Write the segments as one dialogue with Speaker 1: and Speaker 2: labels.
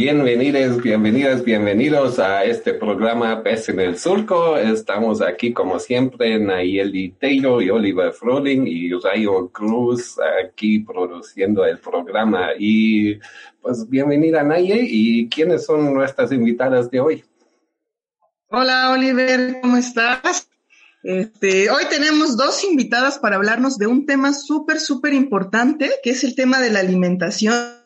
Speaker 1: Bienvenidos, bienvenidas, bienvenidos a este programa Pes en el Surco. Estamos aquí como siempre, Nayeli Taylor y Oliver Froling y Rayo Cruz aquí produciendo el programa. Y pues bienvenida Nayeli y quiénes son nuestras invitadas de hoy.
Speaker 2: Hola Oliver, ¿cómo estás? Este, hoy tenemos dos invitadas para hablarnos de un tema súper, súper importante, que es el tema de la alimentación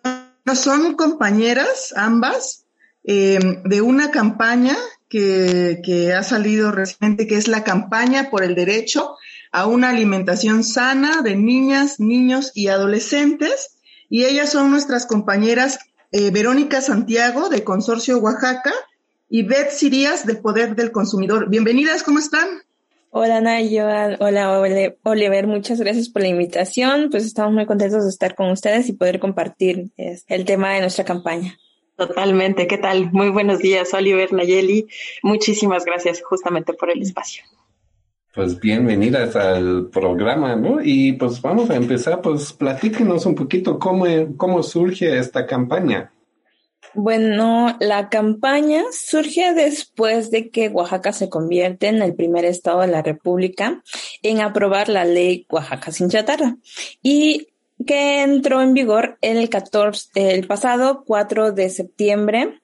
Speaker 2: son compañeras ambas eh, de una campaña que, que ha salido recientemente, que es la campaña por el derecho a una alimentación sana de niñas, niños y adolescentes. Y ellas son nuestras compañeras eh, Verónica Santiago de Consorcio Oaxaca y Beth Sirías de Poder del Consumidor. Bienvenidas, ¿cómo están?
Speaker 3: Hola Nayo, hola Oliver, muchas gracias por la invitación. Pues estamos muy contentos de estar con ustedes y poder compartir el tema de nuestra campaña.
Speaker 4: Totalmente, ¿qué tal? Muy buenos días, Oliver, Nayeli. Muchísimas gracias justamente por el espacio.
Speaker 1: Pues bienvenidas al programa, ¿no? Y pues vamos a empezar, pues platíquenos un poquito cómo, cómo surge esta campaña.
Speaker 3: Bueno, la campaña surge después de que Oaxaca se convierte en el primer estado de la República en aprobar la ley Oaxaca sin chatarra y que entró en vigor el 14, el pasado 4 de septiembre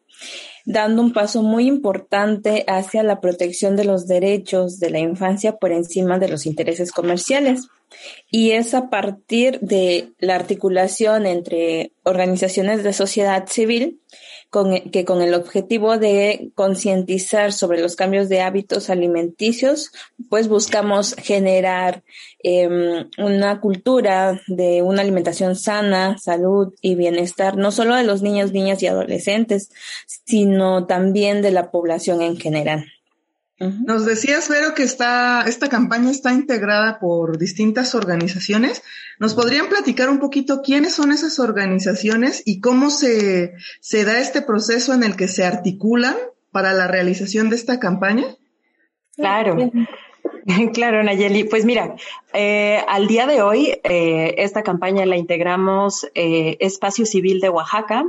Speaker 3: dando un paso muy importante hacia la protección de los derechos de la infancia por encima de los intereses comerciales. Y es a partir de la articulación entre organizaciones de sociedad civil que con el objetivo de concientizar sobre los cambios de hábitos alimenticios, pues buscamos generar em, una cultura de una alimentación sana, salud y bienestar, no solo de los niños, niñas y adolescentes, sino también de la población en general.
Speaker 2: Nos decías, Vero, que está, esta campaña está integrada por distintas organizaciones. ¿Nos podrían platicar un poquito quiénes son esas organizaciones y cómo se, se da este proceso en el que se articulan para la realización de esta campaña?
Speaker 4: Claro. Claro, Nayeli. Pues mira, eh, al día de hoy eh, esta campaña la integramos eh, Espacio Civil de Oaxaca,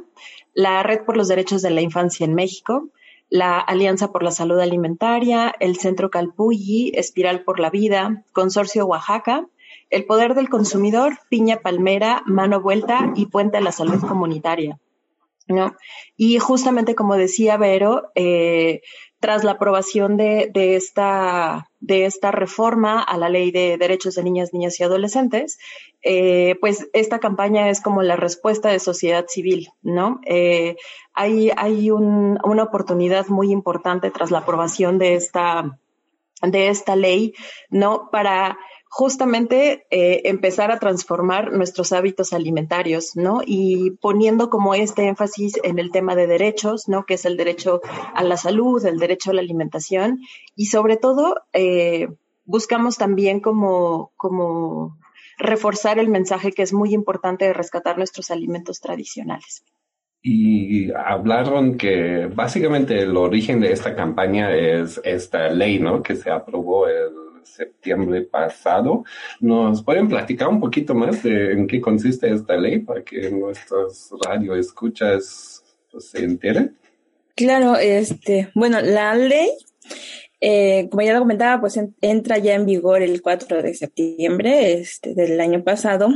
Speaker 4: la Red por los Derechos de la Infancia en México, la Alianza por la Salud Alimentaria, el Centro Calpulli, Espiral por la Vida, Consorcio Oaxaca, el Poder del Consumidor, Piña Palmera, Mano Vuelta y Puente a la Salud Comunitaria. ¿no? Y justamente como decía Vero, eh, tras la aprobación de, esta, reforma a la ley de derechos de niñas, niñas y adolescentes, eh, pues esta campaña es como la respuesta de sociedad civil, ¿no? Eh, hay hay una oportunidad muy importante tras la aprobación de esta, de esta ley, ¿no? Para justamente eh, empezar a transformar nuestros hábitos alimentarios, ¿no? Y poniendo como este énfasis en el tema de derechos, ¿no? Que es el derecho a la salud, el derecho a la alimentación y sobre todo eh, buscamos también como, como reforzar el mensaje que es muy importante de rescatar nuestros alimentos tradicionales.
Speaker 1: Y hablaron que básicamente el origen de esta campaña es esta ley, ¿no? Que se aprobó el septiembre pasado. ¿Nos pueden platicar un poquito más de en qué consiste esta ley para que nuestros radioescuchas pues, se enteren?
Speaker 3: Claro, este, bueno, la ley eh, como ya lo comentaba, pues entra ya en vigor el 4 de septiembre este, del año pasado.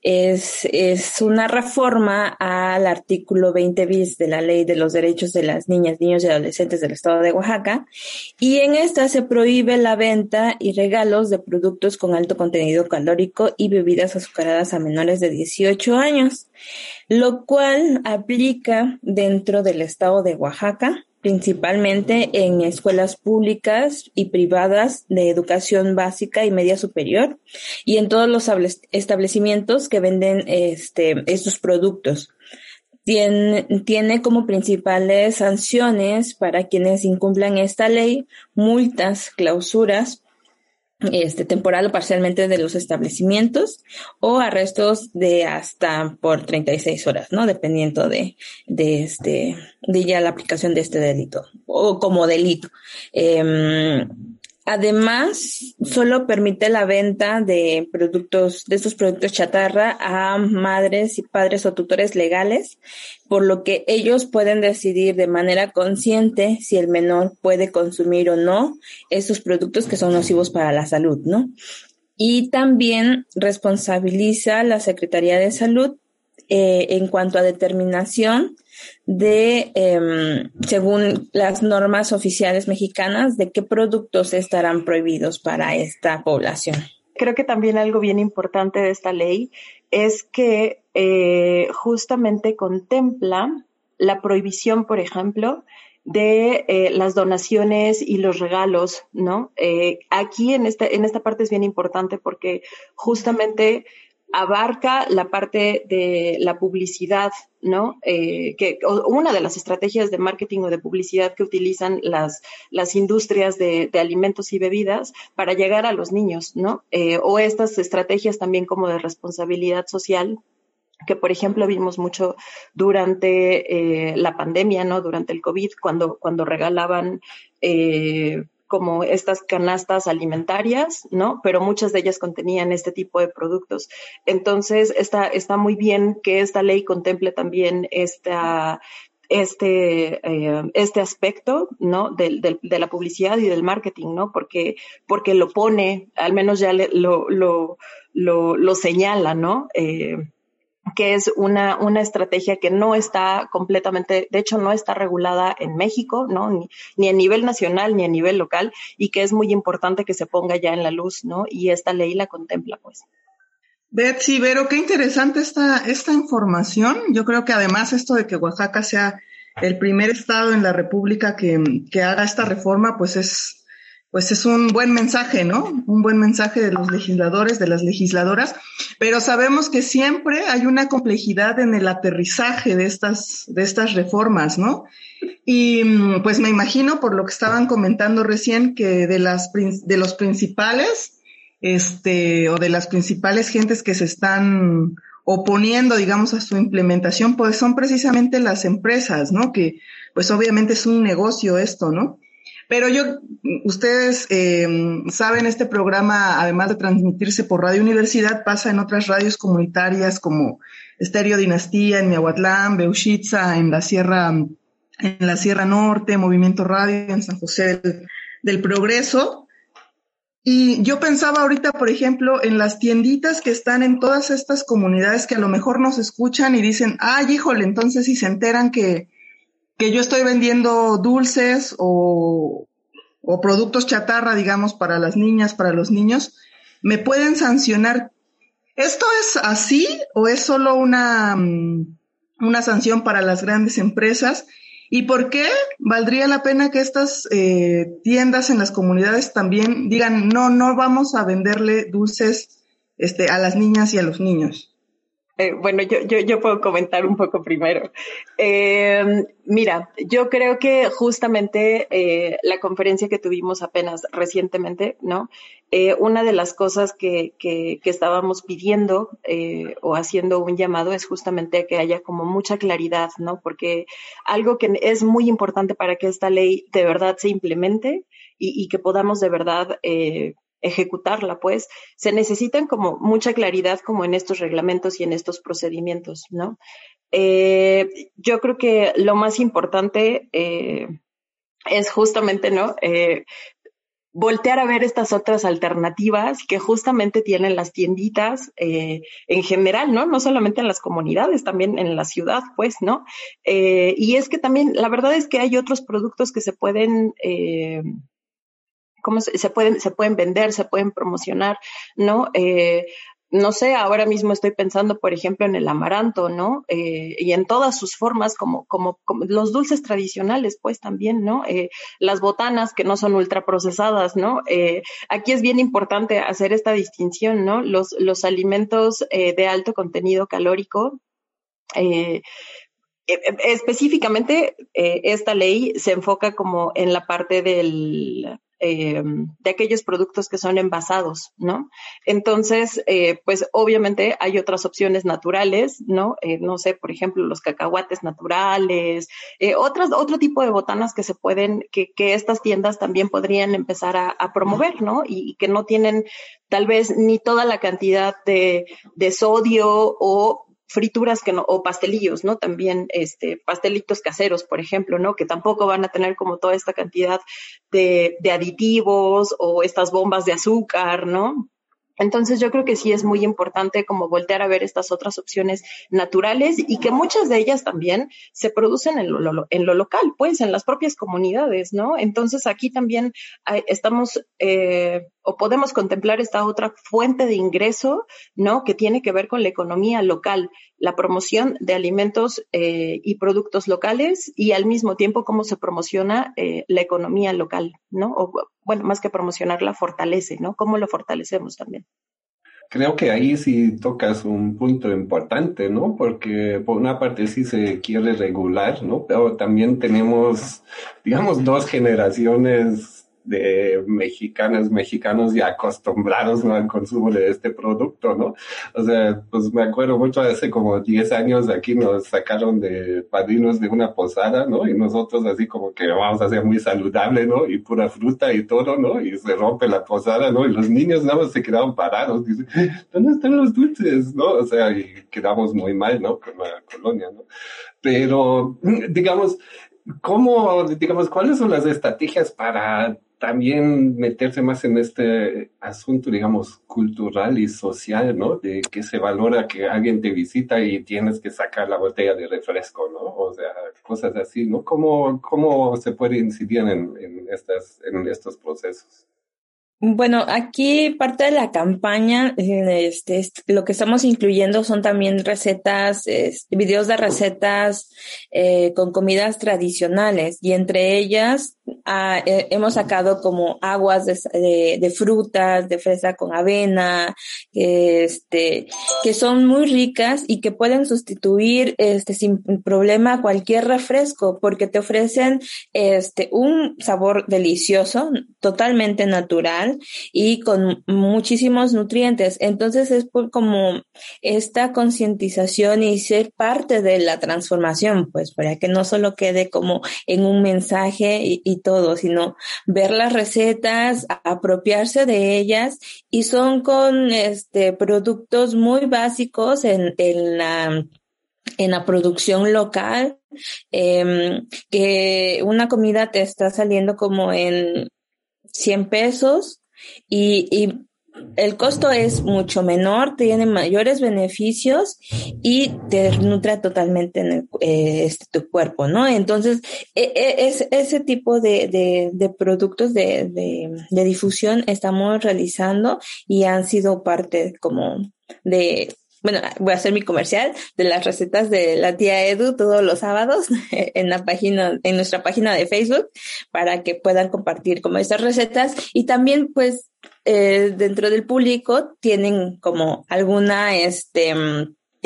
Speaker 3: Es, es una reforma al artículo 20 bis de la Ley de los Derechos de las Niñas, Niños y Adolescentes del Estado de Oaxaca. Y en esta se prohíbe la venta y regalos de productos con alto contenido calórico y bebidas azucaradas a menores de 18 años, lo cual aplica dentro del Estado de Oaxaca principalmente en escuelas públicas y privadas de educación básica y media superior y en todos los establecimientos que venden este, estos productos. tiene, tiene como principales sanciones para quienes incumplan esta ley multas, clausuras, este, temporal o parcialmente de los establecimientos o arrestos de hasta por 36 horas, ¿no? Dependiendo de, de este, de ya la aplicación de este delito o como delito. Eh, Además, solo permite la venta de productos, de estos productos chatarra a madres y padres o tutores legales, por lo que ellos pueden decidir de manera consciente si el menor puede consumir o no estos productos que son nocivos para la salud, ¿no? Y también responsabiliza la Secretaría de Salud eh, en cuanto a determinación de, em, según las normas oficiales mexicanas, de qué productos estarán prohibidos para esta población.
Speaker 4: Creo que también algo bien importante de esta ley es que eh, justamente contempla la prohibición, por ejemplo, de eh, las donaciones y los regalos, ¿no? Eh, aquí en esta, en esta parte es bien importante porque justamente abarca la parte de la publicidad, ¿no? Eh, que una de las estrategias de marketing o de publicidad que utilizan las, las industrias de, alimentos y bebidas para llegar a los niños, ¿no? Eh, o estas estrategias también como de responsabilidad social que por ejemplo vimos mucho durante eh, la pandemia, ¿no? Durante el COVID, cuando, cuando regalaban como estas canastas alimentarias, ¿no? Pero muchas de ellas contenían este tipo de productos. Entonces, está, está muy bien que esta ley contemple también esta, este, eh, este aspecto, ¿no? De, la publicidad y del marketing, ¿no? Porque, porque lo pone, al menos ya lo, lo, lo, lo señala, ¿no? Eh, que es una, una estrategia que no está completamente, de hecho no está regulada en México, ¿no? Ni, ni, a nivel nacional ni a nivel local y que es muy importante que se ponga ya en la luz, ¿no? Y esta ley la contempla, pues.
Speaker 2: Betsy, Vero, qué interesante esta, esta información. Yo creo que además esto de que Oaxaca sea el primer estado en la República que, que haga esta reforma, pues es, pues es un buen mensaje, ¿no? Un buen mensaje de los legisladores, de las legisladoras, pero sabemos que siempre hay una complejidad en el aterrizaje de estas, de estas reformas, ¿no? Y mm, pues me imagino, por lo que estaban comentando recién, que de las, de los principales, este, o de las principales gentes que se están oponiendo, digamos, a su implementación, pues son precisamente las empresas, ¿no? Que, pues obviamente es un negocio esto, ¿no? Pero yo, ustedes eh, saben, este programa, además de transmitirse por Radio Universidad, pasa en otras radios comunitarias como Estéreo Dinastía en Miahuatlán, Beushitza en la Sierra, en la Sierra Norte, Movimiento Radio en San José del, del Progreso. Y yo pensaba ahorita, por ejemplo, en las tienditas que están en todas estas comunidades que a lo mejor nos escuchan y dicen, ay, híjole, entonces si se enteran que, que yo estoy vendiendo dulces o, productos chatarra, digamos, para las niñas, para los niños, me pueden sancionar. ¿Esto es así o es solo una, mm, una sanción para las grandes empresas? ¿Y por qué valdría la pena que estas eh, tiendas en las comunidades también digan, no, no vamos a venderle dulces este, a las niñas y a los niños?
Speaker 4: Eh, bueno, yo, yo, yo, puedo comentar un poco primero. Eh, mira, yo creo que justamente eh, la conferencia que tuvimos apenas recientemente, ¿no? Eh, una de las cosas que, que, que estábamos pidiendo o haciendo un llamado es justamente que haya como mucha claridad, ¿no? Porque algo que es muy importante para que esta ley de verdad se implemente y, y que podamos de verdad ejecutarla, pues se necesitan como mucha claridad como en estos reglamentos y en estos procedimientos, ¿no? Eh, yo creo que lo más importante eh, es justamente, ¿no? Eh, voltear a ver estas otras alternativas que justamente tienen las tienditas en general, ¿no? No solamente en las comunidades, también en la ciudad, pues, ¿no? Y es que también, la verdad es que hay otros productos que se pueden cómo se, pueden, se pueden vender, se pueden promocionar, ¿no? Eh, no sé, ahora mismo estoy pensando, por ejemplo, en el amaranto, ¿no? Eh, y en todas sus formas, como, como, como, los dulces tradicionales, pues también, ¿no? Eh, las botanas que no son ultraprocesadas, ¿no? Aquí es bien importante hacer esta distinción, ¿no? Los, los alimentos de alto contenido calórico, eh, eh, específicamente, esta ley se enfoca como en la parte del eh, de aquellos productos que son envasados, ¿no? Entonces, eh, pues obviamente hay otras opciones naturales, ¿no? Eh, no sé, por ejemplo, los cacahuates naturales, otras, otro tipo de botanas que se pueden, que, que estas tiendas también podrían empezar a, promover, ¿no? Y, que no tienen tal vez ni toda la cantidad de, de sodio o frituras que no, o pastelillos, ¿no? También este, pastelitos caseros, por ejemplo, ¿no? Que tampoco van a tener como toda esta cantidad de, de aditivos o estas bombas de azúcar, ¿no? Entonces yo creo que sí es muy importante como voltear a ver estas otras opciones naturales y que muchas de ellas también se producen en lo, en lo local, pues en las propias comunidades, ¿no? Entonces aquí también estamos eh, o podemos contemplar esta otra fuente de ingreso, ¿no? Que tiene que ver con la economía local, la promoción de alimentos eh, y productos locales y al mismo tiempo cómo se promociona eh, la economía local, ¿no? O bueno, más que promocionarla, fortalece, ¿no? ¿Cómo lo fortalecemos también?
Speaker 1: Creo que ahí sí tocas un punto importante, ¿no? Porque por una parte sí se quiere regular, ¿no? Pero también tenemos, digamos, dos generaciones de mexicanas, mexicanos ya acostumbrados al consumo de este producto, ¿no? O sea, pues me acuerdo mucho hace como 10 años aquí nos sacaron de padrinos de una posada, ¿no? Y nosotros así como que vamos a ser muy saludable, ¿no? Y pura fruta y todo, ¿no? Y se rompe la posada, ¿no? Y los niños nada más se quedaron parados, dicen, ¿dónde están los dulces? ¿No? O sea, y quedamos muy mal, ¿no? Con la colonia, ¿no? Pero, digamos, ¿cómo, digamos, cuáles son las estrategias para también meterse más en este asunto, digamos, cultural y social, ¿no? De que se valora que alguien te visita y tienes que sacar la botella de refresco, ¿no? O sea, cosas así, ¿no? ¿Cómo, cómo se puede incidir en, en, estas, en estos procesos?
Speaker 3: Bueno, aquí parte de la campaña, este, lo que estamos incluyendo son también recetas, videos de recetas eh, con comidas tradicionales. Y entre ellas ah, eh, hemos sacado como aguas de, de, frutas, de fresa con avena, este, que son muy ricas y que pueden sustituir este, sin problema cualquier refresco porque te ofrecen este, un sabor delicioso, totalmente natural y con muchísimos nutrientes. Entonces es por como esta concientización y ser parte de la transformación, pues para que no solo quede como en un mensaje y, todo, sino ver las recetas, apropiarse de ellas y son con este productos muy básicos en, en la en la producción local, em, que una comida te está saliendo como en 100 pesos y, y el costo es mucho menor, tiene mayores beneficios y te nutre totalmente en el, eh, este, tu cuerpo, ¿no? Entonces, e, e, es, ese tipo de, de, de productos de, de, de, difusión estamos realizando y han sido parte como de bueno, voy a hacer mi comercial de las recetas de la tía Edu todos los sábados en la página, en nuestra página de Facebook para que puedan compartir como estas recetas. Y también pues eh, dentro del público tienen como alguna este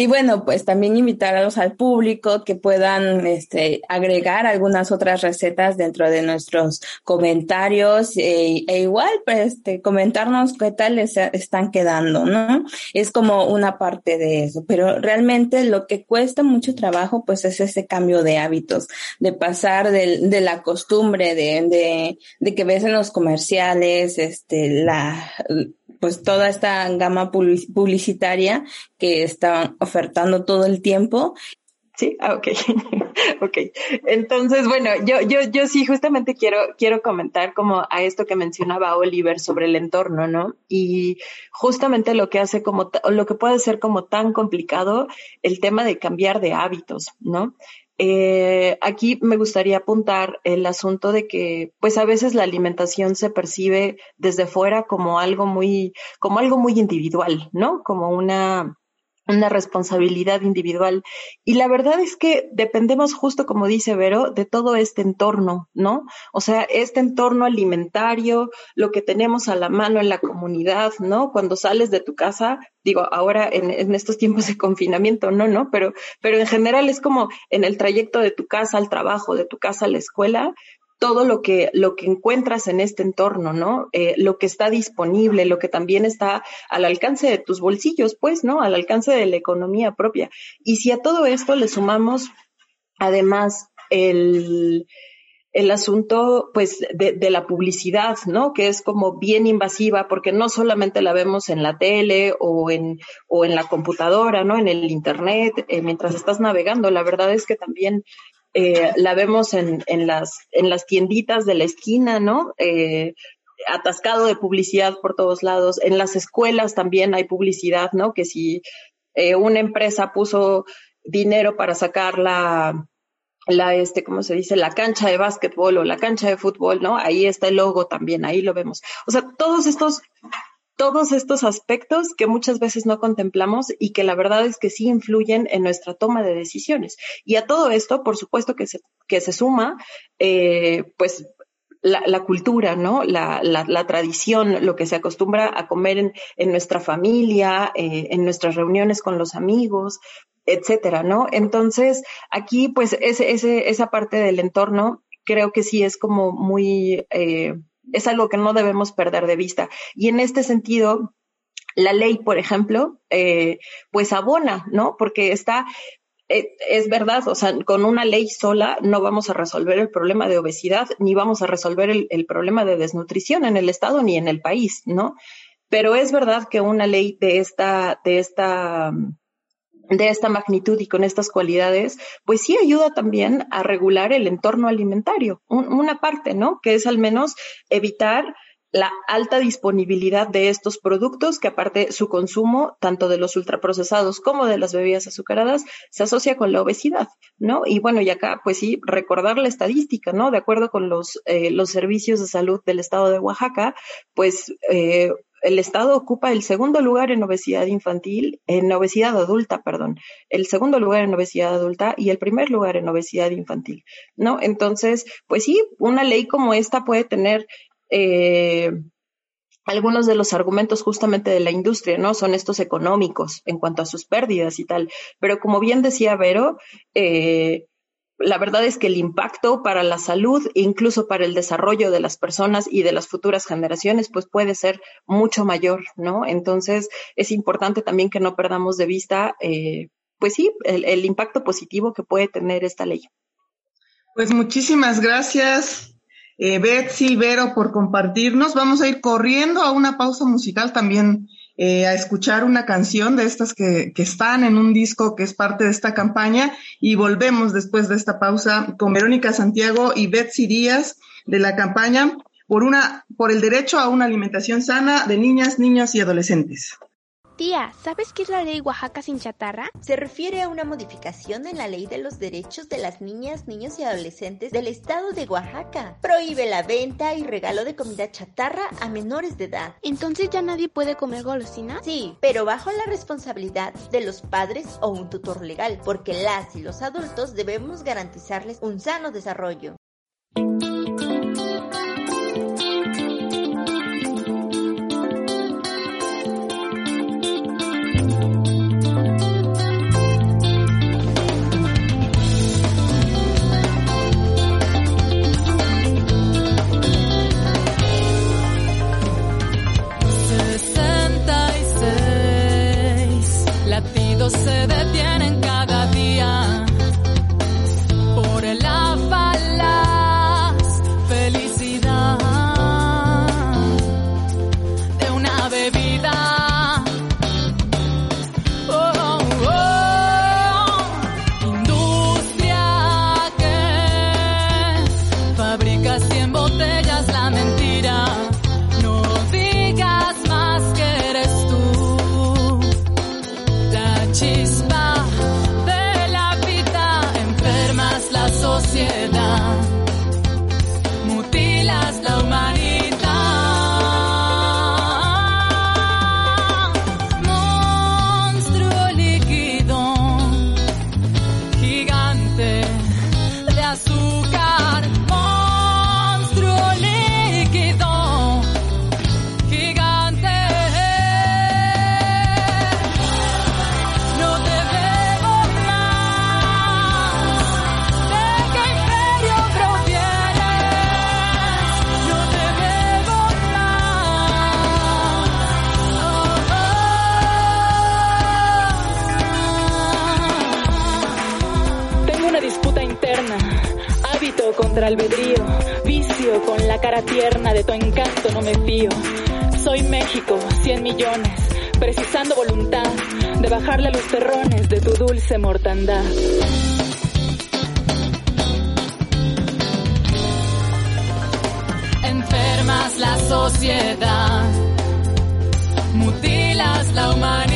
Speaker 3: y bueno, pues también invitarlos al público que puedan este, agregar algunas otras recetas dentro de nuestros comentarios e, e igual, pues, este, comentarnos qué tal les están quedando, ¿no? Es como una parte de eso, pero realmente lo que cuesta mucho trabajo, pues, es ese cambio de hábitos, de pasar de, de la costumbre de, de, de que ves en los comerciales, este, la, pues toda esta gama publicitaria que estaban ofertando todo el tiempo.
Speaker 4: Sí, ah, ok, ok. Entonces, bueno, yo, yo, yo sí justamente quiero, quiero comentar como a esto que mencionaba Oliver sobre el entorno, ¿no? Y justamente lo que hace como, lo que puede ser como tan complicado el tema de cambiar de hábitos, ¿no? Eh, aquí me gustaría apuntar el asunto de que, pues a veces la alimentación se percibe desde fuera como algo muy, como algo muy individual, ¿no? Como una, una responsabilidad individual. Y la verdad es que dependemos justo, como dice Vero, de todo este entorno, ¿no? O sea, este entorno alimentario, lo que tenemos a la mano en la comunidad, ¿no? Cuando sales de tu casa, digo, ahora en, en estos tiempos de confinamiento, no, no, pero, pero en general es como en el trayecto de tu casa al trabajo, de tu casa a la escuela, todo lo que, lo que encuentras en este entorno, ¿no? Eh, lo que está disponible, lo que también está al alcance de tus bolsillos, pues, ¿no? Al alcance de la economía propia. Y si a todo esto le sumamos, además, el, el asunto, pues, de, de, la publicidad, ¿no? Que es como bien invasiva, porque no solamente la vemos en la tele o en, o en la computadora, ¿no? En el internet, eh, mientras estás navegando. La verdad es que también eh, la vemos en, en, las, en las tienditas de la esquina, ¿no? Eh, atascado de publicidad por todos lados. En las escuelas también hay publicidad, ¿no? Que si eh, una empresa puso dinero para sacar la, la, este, ¿cómo se dice? La cancha de básquetbol o la cancha de fútbol, ¿no? Ahí está el logo también, ahí lo vemos. O sea, todos estos todos estos aspectos que muchas veces no contemplamos y que la verdad es que sí influyen en nuestra toma de decisiones. Y a todo esto, por supuesto que se, que se suma, eh, pues la, cultura, ¿no? La, la, la, tradición, lo que se acostumbra a comer en, en nuestra familia, eh, en nuestras reuniones con los amigos, etcétera, ¿no? Entonces, aquí, pues, ese, ese, esa parte del entorno creo que sí es como muy, eh, es algo que no debemos perder de vista. Y en este sentido, la ley, por ejemplo, eh, pues abona, ¿no? Porque está, eh, es verdad, o sea, con una ley sola no vamos a resolver el problema de obesidad, ni vamos a resolver el, el problema de desnutrición en el Estado ni en el país, ¿no? Pero es verdad que una ley de esta, de esta, de esta magnitud y con estas cualidades, pues sí ayuda también a regular el entorno alimentario, un, una parte, ¿no? Que es al menos evitar la alta disponibilidad de estos productos, que aparte su consumo, tanto de los ultraprocesados como de las bebidas azucaradas, se asocia con la obesidad, ¿no? Y bueno, y acá, pues sí, recordar la estadística, ¿no? De acuerdo con los, eh, los servicios de salud del estado de Oaxaca, pues eh, el Estado ocupa el segundo lugar en obesidad infantil, en obesidad adulta, perdón, el segundo lugar en obesidad adulta y el primer lugar en obesidad infantil, ¿no? Entonces, pues sí, una ley como esta puede tener eh, algunos de los argumentos justamente de la industria, ¿no? Son estos económicos en cuanto a sus pérdidas y tal. Pero como bien decía Vero, eh, la verdad es que el impacto para la salud, incluso para el desarrollo de las personas y de las futuras generaciones, pues puede ser mucho mayor, ¿no? Entonces, es importante también que no perdamos de vista, eh, pues sí, el, impacto positivo que puede tener esta ley.
Speaker 2: Pues muchísimas gracias, eh, Betsy, Vero, por compartirnos. Vamos a ir corriendo a una pausa musical también eh, a escuchar una canción de estas que, que, están en un disco que es parte de esta campaña y volvemos después de esta pausa con Verónica Santiago y Betsy Díaz de la campaña por una, por el derecho a una alimentación sana de niñas, niños y adolescentes.
Speaker 5: Tía, ¿sabes qué es la ley Oaxaca sin chatarra?
Speaker 6: Se refiere a una modificación en la ley de los derechos de las niñas, niños y adolescentes del estado de Oaxaca. Prohíbe la venta y regalo de comida chatarra a menores de edad.
Speaker 5: ¿Entonces ya nadie puede comer golosinas?
Speaker 6: Sí, pero bajo la responsabilidad de los padres o un tutor legal, porque las y los adultos debemos garantizarles un sano desarrollo.
Speaker 7: Tierna de tu encanto no me fío. Soy México, 100 millones, precisando voluntad de bajarle a los terrones de tu dulce mortandad.
Speaker 8: Enfermas la sociedad, mutilas la humanidad.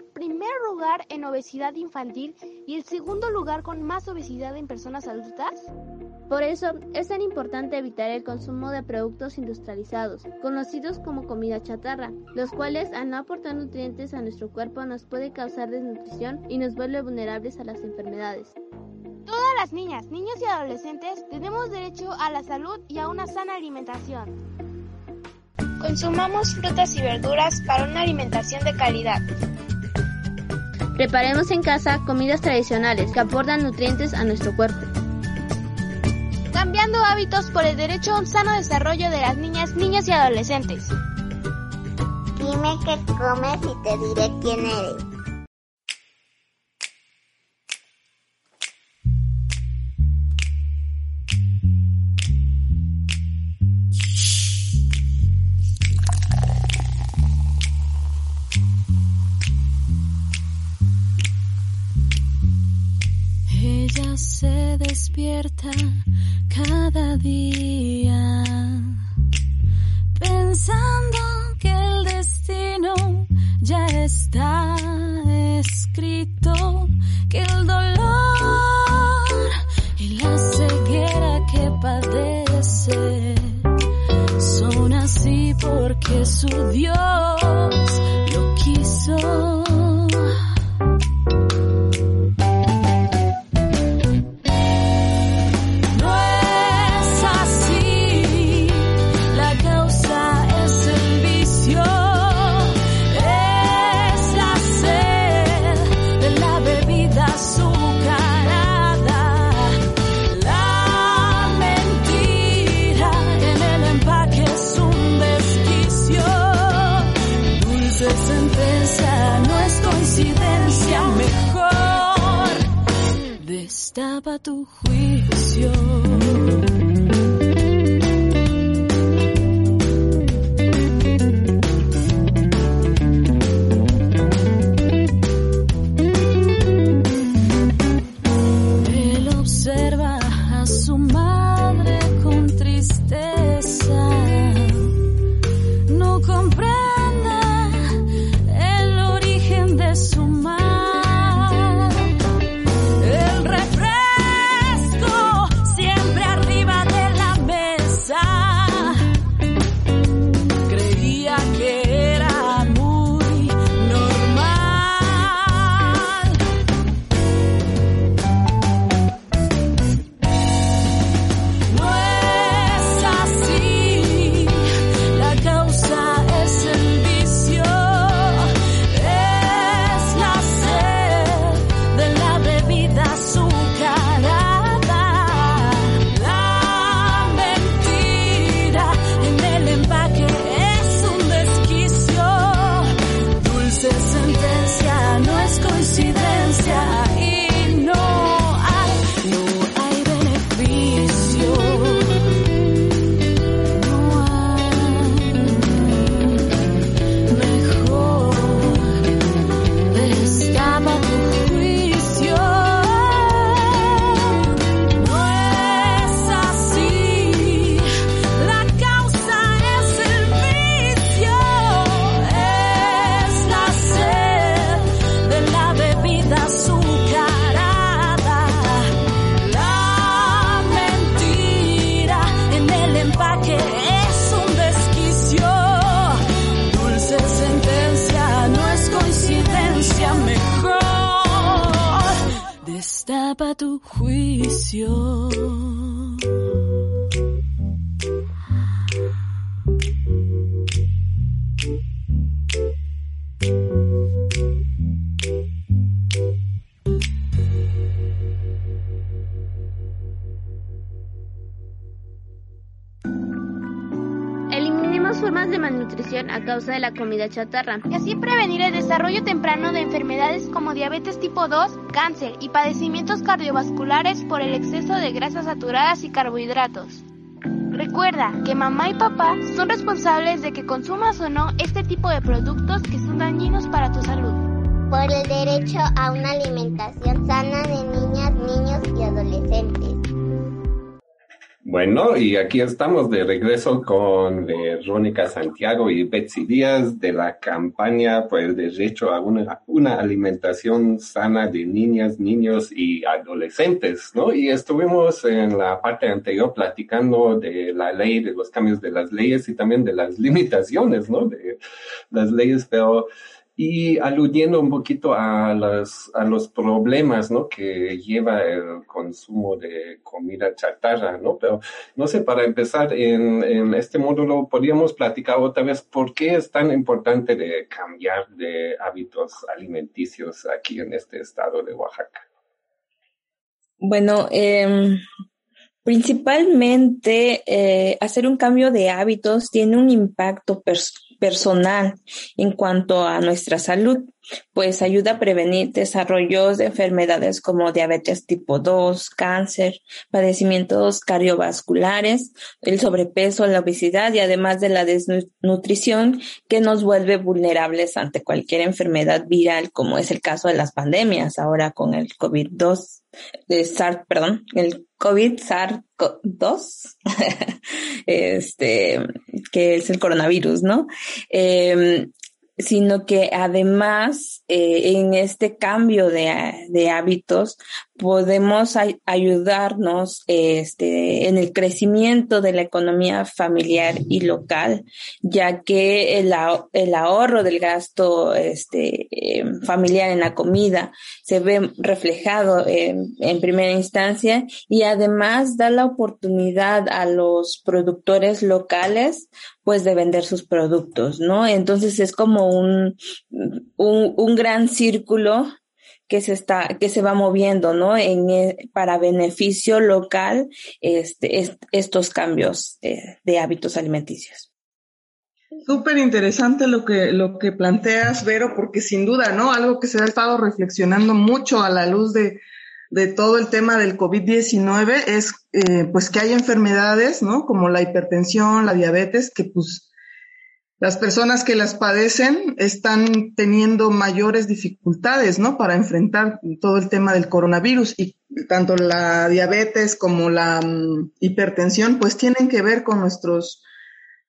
Speaker 5: El primer lugar en obesidad infantil y el segundo lugar con más obesidad en personas adultas? Por eso es tan importante evitar el consumo de productos industrializados, conocidos como comida chatarra, los cuales al no aportar nutrientes a nuestro cuerpo nos puede causar desnutrición y nos vuelve vulnerables a las enfermedades. Todas las niñas, niños y adolescentes tenemos derecho a la salud y a una sana alimentación. Consumamos frutas y verduras para una alimentación de calidad. Preparemos en casa comidas tradicionales que aportan nutrientes a nuestro cuerpo. Cambiando hábitos por el derecho a un sano desarrollo de las niñas, niños y adolescentes.
Speaker 9: Dime qué comes y te diré quién eres.
Speaker 8: Despierta cada día pensando que el destino ya está causa de la
Speaker 5: comida chatarra y así prevenir el desarrollo temprano de enfermedades como diabetes tipo 2, cáncer y padecimientos cardiovasculares por el exceso de grasas saturadas y carbohidratos. Recuerda que mamá y papá son responsables de que consumas o no este tipo de productos que son dañinos para tu salud.
Speaker 9: Por el derecho a una alimentación sana de niñas, niños y adolescentes.
Speaker 1: Bueno, y aquí estamos de regreso con Verónica Santiago y Betsy Díaz de la campaña por el derecho a una, una alimentación sana de niñas, niños y adolescentes, ¿no? Y estuvimos en la parte anterior platicando de la ley, de los cambios de las leyes y también de las limitaciones, ¿no? De las leyes, pero y aludiendo un poquito a, los problemas ¿no? que lleva el consumo de comida chatarra, ¿no? Pero no sé, para empezar en, este módulo podríamos platicar otra vez por qué es tan importante cambiar de hábitos alimenticios aquí en este estado de Oaxaca.
Speaker 3: Bueno, eh, principalmente eh, hacer un cambio de hábitos tiene un impacto pers personal en cuanto a nuestra salud, pues ayuda a prevenir desarrollos de enfermedades como diabetes tipo 2, cáncer, padecimientos cardiovasculares, el sobrepeso, la obesidad y además de la desnutrición que nos vuelve vulnerables ante cualquier enfermedad viral como es el caso de las pandemias ahora con el COVID-2 de SARS, perdón, el COVID SARS-2, este, que es el coronavirus, ¿no? Eh, sino que además eh, en este cambio de, de hábitos podemos ayudarnos este, en el crecimiento de la economía familiar y local, ya que el, ahorro del gasto este, eh, familiar en la comida se ve reflejado en primera instancia y además da la oportunidad a los productores locales pues de vender sus productos, ¿no? Entonces es como un, un, un gran círculo que se está, que se va moviendo, ¿no? En, eh, para beneficio local, este, est, estos cambios de, de hábitos alimenticios.
Speaker 2: Súper interesante lo que, lo que planteas, Vero, porque sin duda, ¿no? Algo que se ha estado reflexionando mucho a la luz de, de todo el tema del COVID-19 es, eh, pues, que hay enfermedades, ¿no? Como la hipertensión, la diabetes, que, pues, las personas que las padecen están teniendo mayores dificultades, ¿no? Para enfrentar todo el tema del coronavirus y tanto la diabetes como la um, hipertensión, pues tienen que ver con nuestros,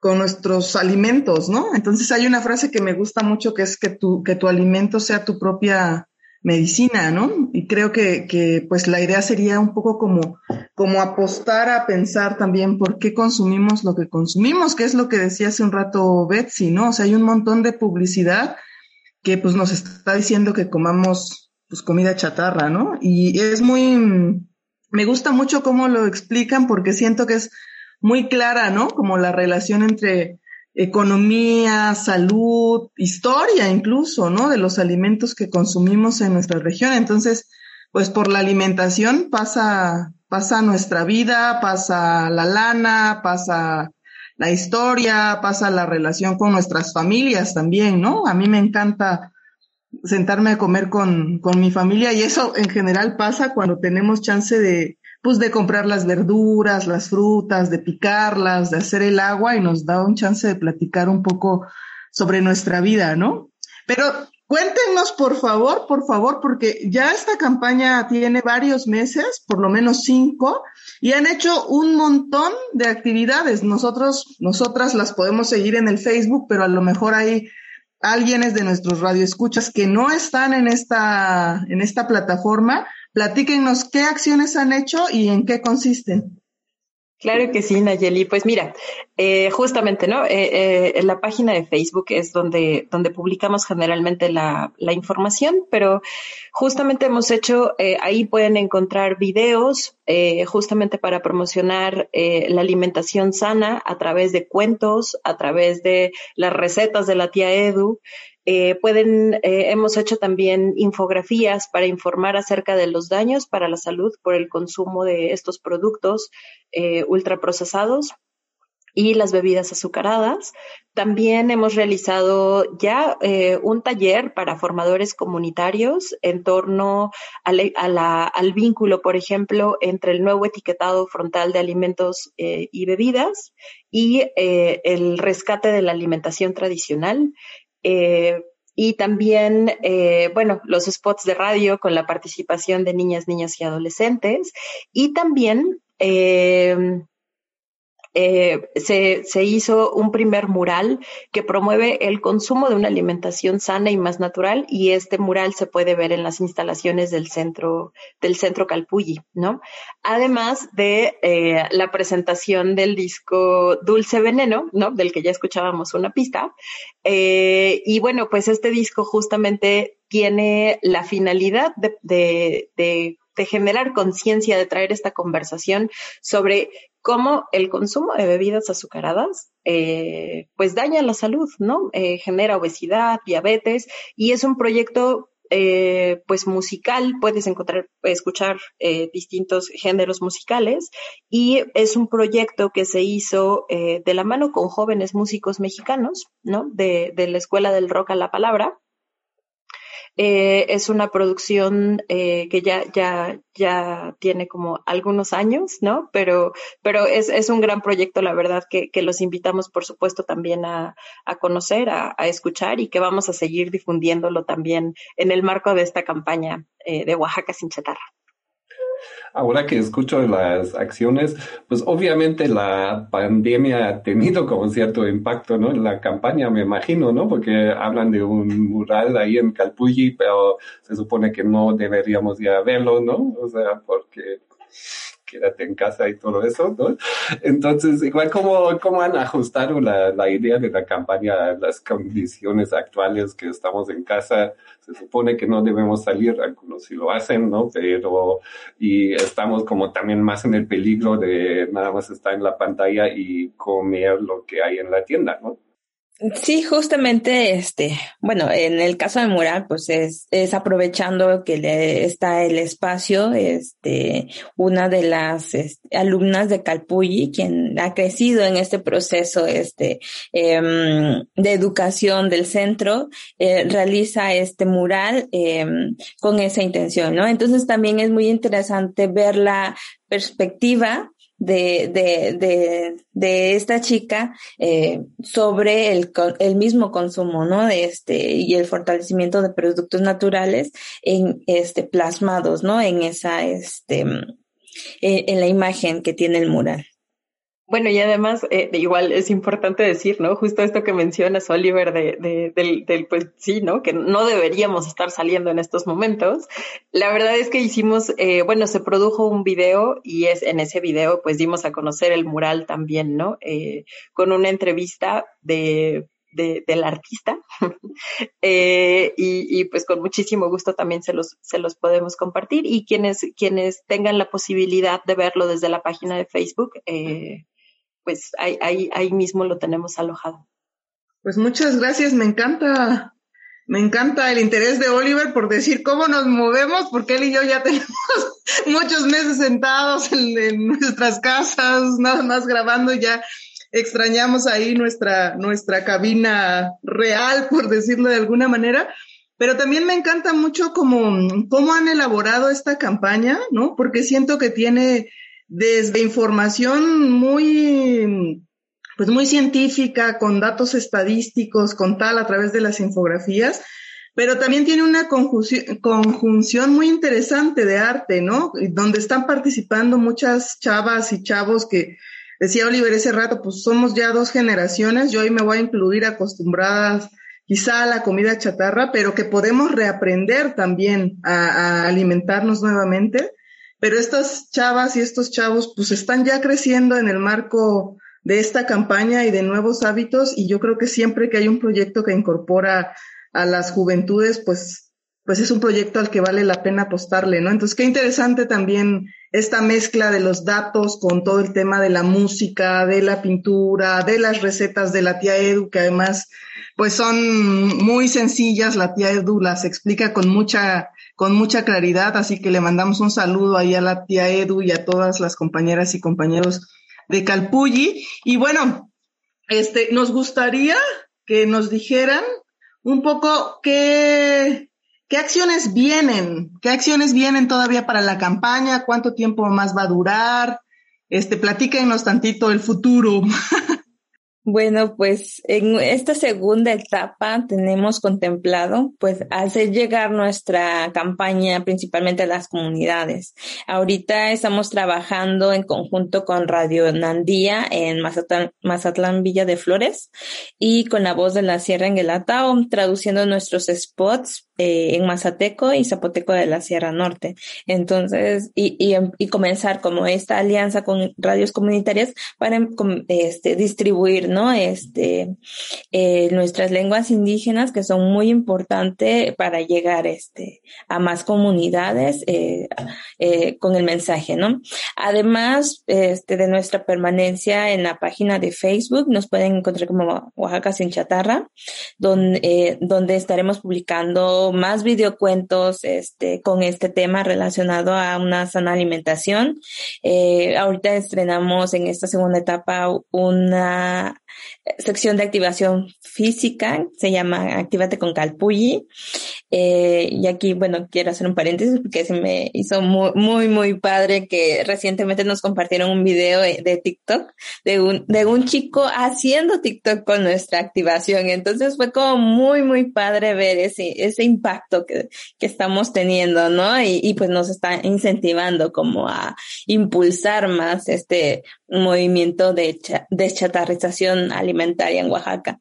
Speaker 2: con nuestros alimentos, ¿no? Entonces hay una frase que me gusta mucho que es que tu, que tu alimento sea tu propia medicina, ¿no? Y creo que, que pues la idea sería un poco como, como apostar a pensar también por qué consumimos lo que consumimos, que es lo que decía hace un rato Betsy, ¿no? O sea, hay un montón de publicidad que pues nos está diciendo que comamos pues comida chatarra, ¿no? Y es muy, me gusta mucho cómo lo explican porque siento que es muy clara, ¿no? Como la relación entre economía, salud, historia incluso, ¿no? De los alimentos que consumimos en nuestra región. Entonces, pues por la alimentación pasa, pasa nuestra vida, pasa la lana, pasa la historia, pasa la relación con nuestras familias también, ¿no? A mí me encanta sentarme a comer con, con mi familia y eso en general pasa cuando tenemos chance de, pues de comprar las verduras, las frutas, de picarlas, de hacer el agua y nos da un chance de platicar un poco sobre nuestra vida, ¿no? Pero cuéntenos, por favor, por favor, porque ya esta campaña tiene varios meses, por lo menos cinco, y han hecho un montón de actividades. Nosotros, nosotras las podemos seguir en el Facebook, pero a lo mejor hay alguienes de nuestros radioescuchas que no están en esta, en esta plataforma Platíquenos qué acciones han hecho y en qué consisten.
Speaker 4: Claro que sí, Nayeli. Pues mira, Eh, justamente, ¿no? Eh, en la página de Facebook es donde, donde publicamos generalmente la información, pero justamente hemos hecho, ahí pueden encontrar videos justamente para promocionar la alimentación sana a través de cuentos, a través de las recetas de la tía Edu. Pueden, hemos hecho también infografías para informar acerca de los daños para la salud por el consumo de estos productos ultraprocesados y las bebidas azucaradas. También hemos realizado ya eh, un taller para formadores comunitarios en torno al vínculo, por ejemplo, entre el nuevo etiquetado frontal de alimentos eh, y bebidas y eh, el rescate de la alimentación tradicional. Y también, bueno, los spots de radio con la participación de niñas, niños y adolescentes. Y también eh, se, se, hizo un primer mural que promueve el consumo de una alimentación sana y más natural y este mural se puede ver en las instalaciones del centro del centro Calpulli, ¿no? Además de eh, la presentación del disco Dulce Veneno, ¿no? Del que ya escuchábamos una pista. Eh, y bueno, pues este disco justamente tiene la finalidad de, de, de de generar conciencia, de traer esta conversación sobre cómo el consumo de bebidas azucaradas eh, pues daña la salud, ¿no? Eh, genera obesidad, diabetes y es un proyecto eh, pues musical, puedes encontrar, escuchar distintos géneros musicales y es un proyecto que se hizo de la mano con jóvenes músicos mexicanos, ¿no? De, de la Escuela del Rock a la Palabra eh, es una producción eh, que ya, ya, ya tiene como algunos años, ¿no? Pero, pero es, es un gran proyecto, la verdad, que, que los invitamos, por supuesto, también a, a conocer, a, a, escuchar y que vamos a seguir difundiéndolo también en el marco de esta campaña eh, de Oaxaca sin chatarra
Speaker 1: ahora que escucho las acciones, pues obviamente la pandemia ha tenido como cierto impacto, ¿no? En la campaña, me imagino, ¿no? Porque hablan de un mural ahí en Calpulli, pero se supone que no deberíamos ya verlo, ¿no? O sea, porque quédate en casa y todo eso, ¿no? Entonces, igual como, cómo han ajustado la, la idea de la campaña a las condiciones actuales que estamos en casa, se supone que no debemos salir, algunos sí lo hacen, ¿no? Pero, y estamos como también más en el peligro de nada más estar en la pantalla y comer lo que hay en la tienda, ¿no?
Speaker 3: Sí, justamente, este, bueno, en el caso de mural, pues es, es aprovechando que le está el espacio, este, una de las este, alumnas de Calpulli, quien ha crecido en este proceso, este, em, de educación del centro, eh, realiza este mural em, con esa intención, ¿no? Entonces también es muy interesante ver la perspectiva de, de, de, de esta chica eh, sobre el, el mismo consumo, ¿no? De este, y el fortalecimiento de productos naturales en este plasmados, ¿no? En esa, este, en la imagen que tiene el mural.
Speaker 4: Bueno, y además, eh, igual es importante decir, ¿no? Justo esto que mencionas, Oliver, de, de, del, del, pues sí, ¿no? Que no deberíamos estar saliendo en estos momentos. La verdad es que hicimos, eh, bueno, se produjo un video y es en ese video, pues dimos a conocer el mural también, ¿no? Eh, con una entrevista de de, del artista. eh, y, y, pues con muchísimo gusto también se los, se los podemos compartir. Y quienes, quienes tengan la posibilidad de verlo desde la página de Facebook, eh, pues ahí, ahí, ahí mismo lo tenemos alojado.
Speaker 2: Pues muchas gracias, me encanta, me encanta el interés de Oliver por decir cómo nos movemos, porque él y yo ya tenemos muchos meses sentados en, nuestras casas, nada más grabando, ya extrañamos ahí nuestra, nuestra cabina real, por decirlo de alguna manera. Pero también me encanta mucho cómo, cómo han elaborado esta campaña, ¿no? Porque siento que tiene desde información muy, pues muy científica, con datos estadísticos, con tal, a través de las infografías, pero también tiene una conjunción muy interesante de arte, ¿no? Donde están participando muchas chavas y chavos que, decía Oliver ese rato, pues somos ya dos generaciones, yo hoy me voy a incluir acostumbradas quizá a la comida chatarra, pero que podemos reaprender también a, a alimentarnos nuevamente pero estas chavas y estos chavos pues están ya creciendo en el marco de esta campaña y de nuevos hábitos y yo creo que siempre que hay un proyecto que incorpora a las juventudes, pues, pues es un proyecto al que vale la pena apostarle, ¿no? Entonces, qué interesante también esta mezcla de los datos con todo el tema de la música, de la pintura, de las recetas de la tía Edu, que además, pues son muy sencillas, la tía Edu las explica con mucha, con mucha claridad, así que le mandamos un saludo ahí a la tía Edu y a todas las compañeras y compañeros de Calpulli. Y bueno, este, nos gustaría que nos dijeran un poco qué, qué acciones vienen, qué acciones vienen todavía para la campaña, cuánto tiempo más va a durar. Este, platíquenos tantito el futuro.
Speaker 3: Bueno, pues en esta segunda etapa tenemos contemplado pues hacer llegar nuestra campaña principalmente a las comunidades. Ahorita estamos trabajando en conjunto con Radio Nandía en Mazatlán, Villa de Flores y con la voz de la Sierra en Guelatao traduciendo nuestros spots eh, en Mazateco y Zapoteco de la Sierra Norte. Entonces, y, y, comenzar como esta alianza con radios comunitarias para este, distribuir, ¿no? Este, eh, nuestras lenguas indígenas que son muy importantes para llegar, este, a más comunidades, eh, con el mensaje, ¿no? Además, este, de nuestra permanencia en la página de Facebook, nos pueden encontrar como Oaxaca sin chatarra, donde, donde estaremos publicando más videocuentos este, con este tema relacionado a una sana alimentación. Eh, ahorita estrenamos en esta segunda etapa una sección de activación física, se llama Actívate con Calpulli. Eh, y aquí, bueno, quiero hacer un paréntesis porque se me hizo muy, muy, muy padre que recientemente nos compartieron un video de TikTok de un, de un chico haciendo TikTok con nuestra activación. Entonces fue como muy, muy padre ver ese, ese impacto que, que estamos teniendo, ¿no? Y, pues nos está incentivando como a impulsar más este movimiento de deschatarrización alimentaria en Oaxaca.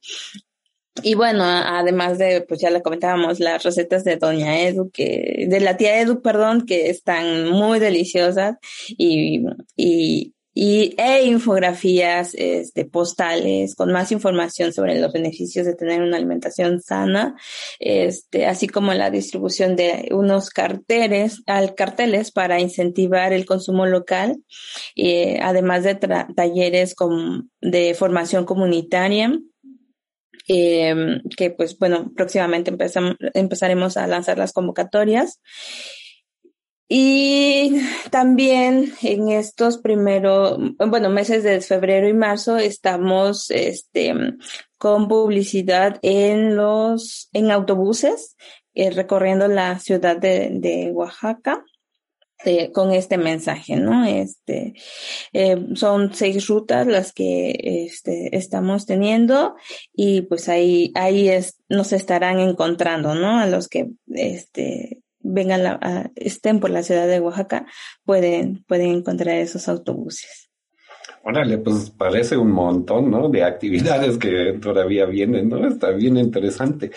Speaker 3: Y bueno, además de, pues ya le comentábamos, las recetas de Doña Edu, que, de la tía Edu, perdón, que están muy deliciosas y, y, y e infografías este, postales con más información sobre los beneficios de tener una alimentación sana, este, así como la distribución de unos carteles, al carteles para incentivar el consumo local, eh, además de talleres con, de formación comunitaria. Eh, que pues bueno, próximamente empezaremos a lanzar las convocatorias y también en estos primeros, bueno, meses de febrero y marzo estamos, este, con publicidad en los, en autobuses, eh, recorriendo la ciudad de, de Oaxaca. Eh, con este mensaje, ¿no? Este, eh, son seis rutas las que este, estamos teniendo y pues ahí, ahí es, nos estarán encontrando, ¿no? A los que, este, vengan, a, estén por la ciudad de Oaxaca, pueden, pueden encontrar esos autobuses.
Speaker 1: Órale, pues parece un montón, ¿no? De actividades que todavía vienen, ¿no? Está bien interesante.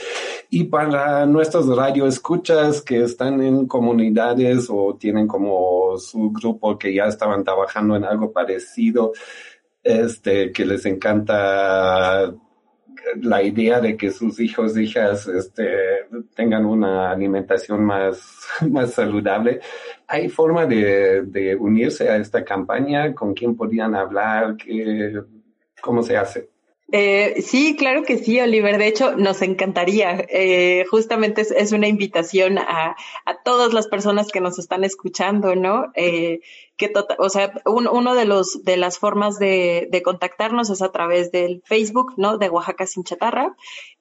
Speaker 1: Y para nuestros radioescuchas que están en comunidades o tienen como su grupo que ya estaban trabajando en algo parecido, este, que les encanta la idea de que sus hijos, hijas, este, tengan una alimentación más, más saludable. ¿Hay forma de, de unirse a esta campaña? ¿Con quién podrían hablar? ¿Qué, ¿Cómo se hace?
Speaker 4: Eh, sí, claro que sí, Oliver. De hecho, nos encantaría. Eh, justamente es, una invitación a, a, todas las personas que nos están escuchando, ¿no? Eh, que tota, o sea, uno de los de las formas de, de, contactarnos es a través del Facebook, ¿no? De Oaxaca sin chatarra.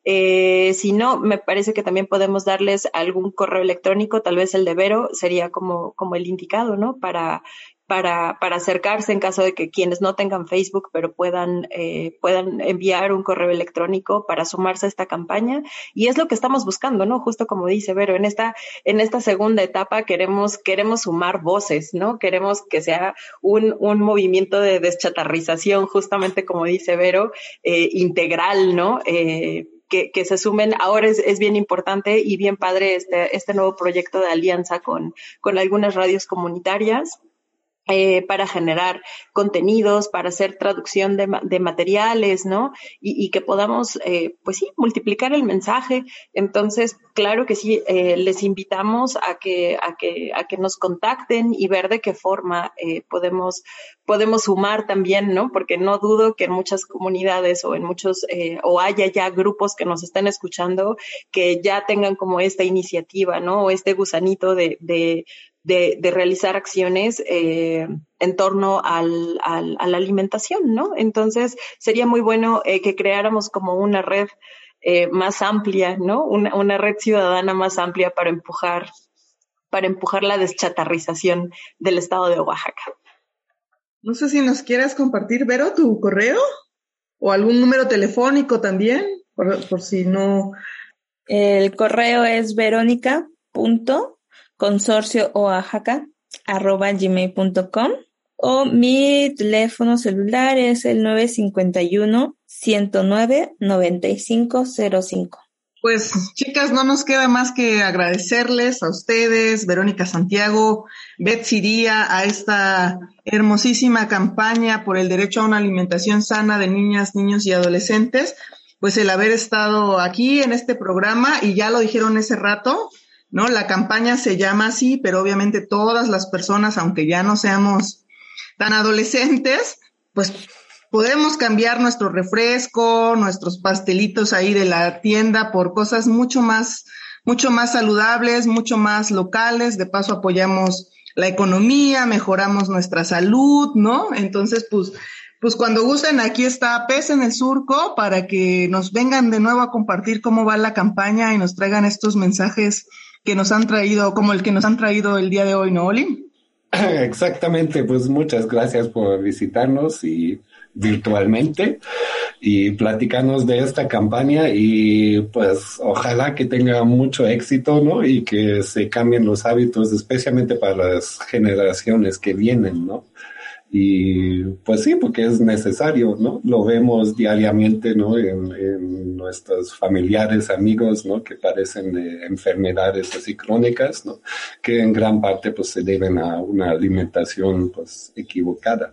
Speaker 4: Eh, si no, me parece que también podemos darles algún correo electrónico, tal vez el de Vero sería como, como el indicado, ¿no? Para para, para acercarse en caso de que quienes no tengan Facebook, pero puedan, eh, puedan enviar un correo electrónico para sumarse a esta campaña. Y es lo que estamos buscando, ¿no? Justo como dice Vero, en esta, en esta segunda etapa queremos, queremos sumar voces, ¿no? Queremos que sea un, un movimiento de deschatarrización, justamente como dice Vero, eh, integral, ¿no? Eh, que, que, se sumen. Ahora es, es, bien importante y bien padre este, este nuevo proyecto de alianza con, con algunas radios comunitarias eh, para generar contenidos, para hacer traducción de, de materiales, ¿no? Y, que podamos, eh, pues sí, multiplicar el mensaje. Entonces, claro que sí, eh, les invitamos a que, a, que, a que nos contacten y ver de qué forma podemos, podemos sumar también, ¿no? Porque no dudo que en muchas comunidades o en muchos, o haya ya grupos que nos estén escuchando que ya tengan como esta iniciativa, ¿no? O este gusanito de, de de, de realizar acciones eh, en torno al, al, a la alimentación, ¿no? Entonces, sería muy bueno eh, que creáramos como una red eh, más amplia, ¿no? Una, una red ciudadana más amplia para empujar, para empujar la deschatarrización del estado de Oaxaca.
Speaker 2: No sé si nos quieras compartir, Vero, tu correo o algún número telefónico también, por, por si no.
Speaker 3: El correo es verónica.com consorcio gmail.com o mi teléfono celular es el 951 109 9505.
Speaker 2: Pues chicas, no nos queda más que agradecerles a ustedes, Verónica Santiago, Betsy Díaz, a esta hermosísima campaña por el derecho a una alimentación sana de niñas, niños y adolescentes, pues el haber estado aquí en este programa y ya lo dijeron ese rato, ¿no? La campaña se llama así, pero obviamente todas las personas, aunque ya no seamos tan adolescentes, pues podemos cambiar nuestro refresco, nuestros pastelitos ahí de la tienda por cosas mucho más, mucho más saludables, mucho más locales. De paso apoyamos la economía, mejoramos nuestra salud, ¿no? Entonces, pues, pues cuando gusten, aquí está Pez en el Surco para que nos vengan de nuevo a compartir cómo va la campaña y nos traigan estos mensajes que nos han traído, como el que nos han traído el día de hoy, ¿no, Oli?
Speaker 1: Exactamente, pues muchas gracias por visitarnos y virtualmente y platicarnos de esta campaña y pues ojalá que tenga mucho éxito, ¿no? Y que se cambien los hábitos, especialmente para las generaciones que vienen, ¿no? Y pues sí, porque es necesario, ¿no? Lo vemos diariamente, ¿no? En, en nuestros familiares, amigos, ¿no? Que padecen de enfermedades así crónicas, ¿no? Que en gran parte pues se deben a una alimentación pues equivocada.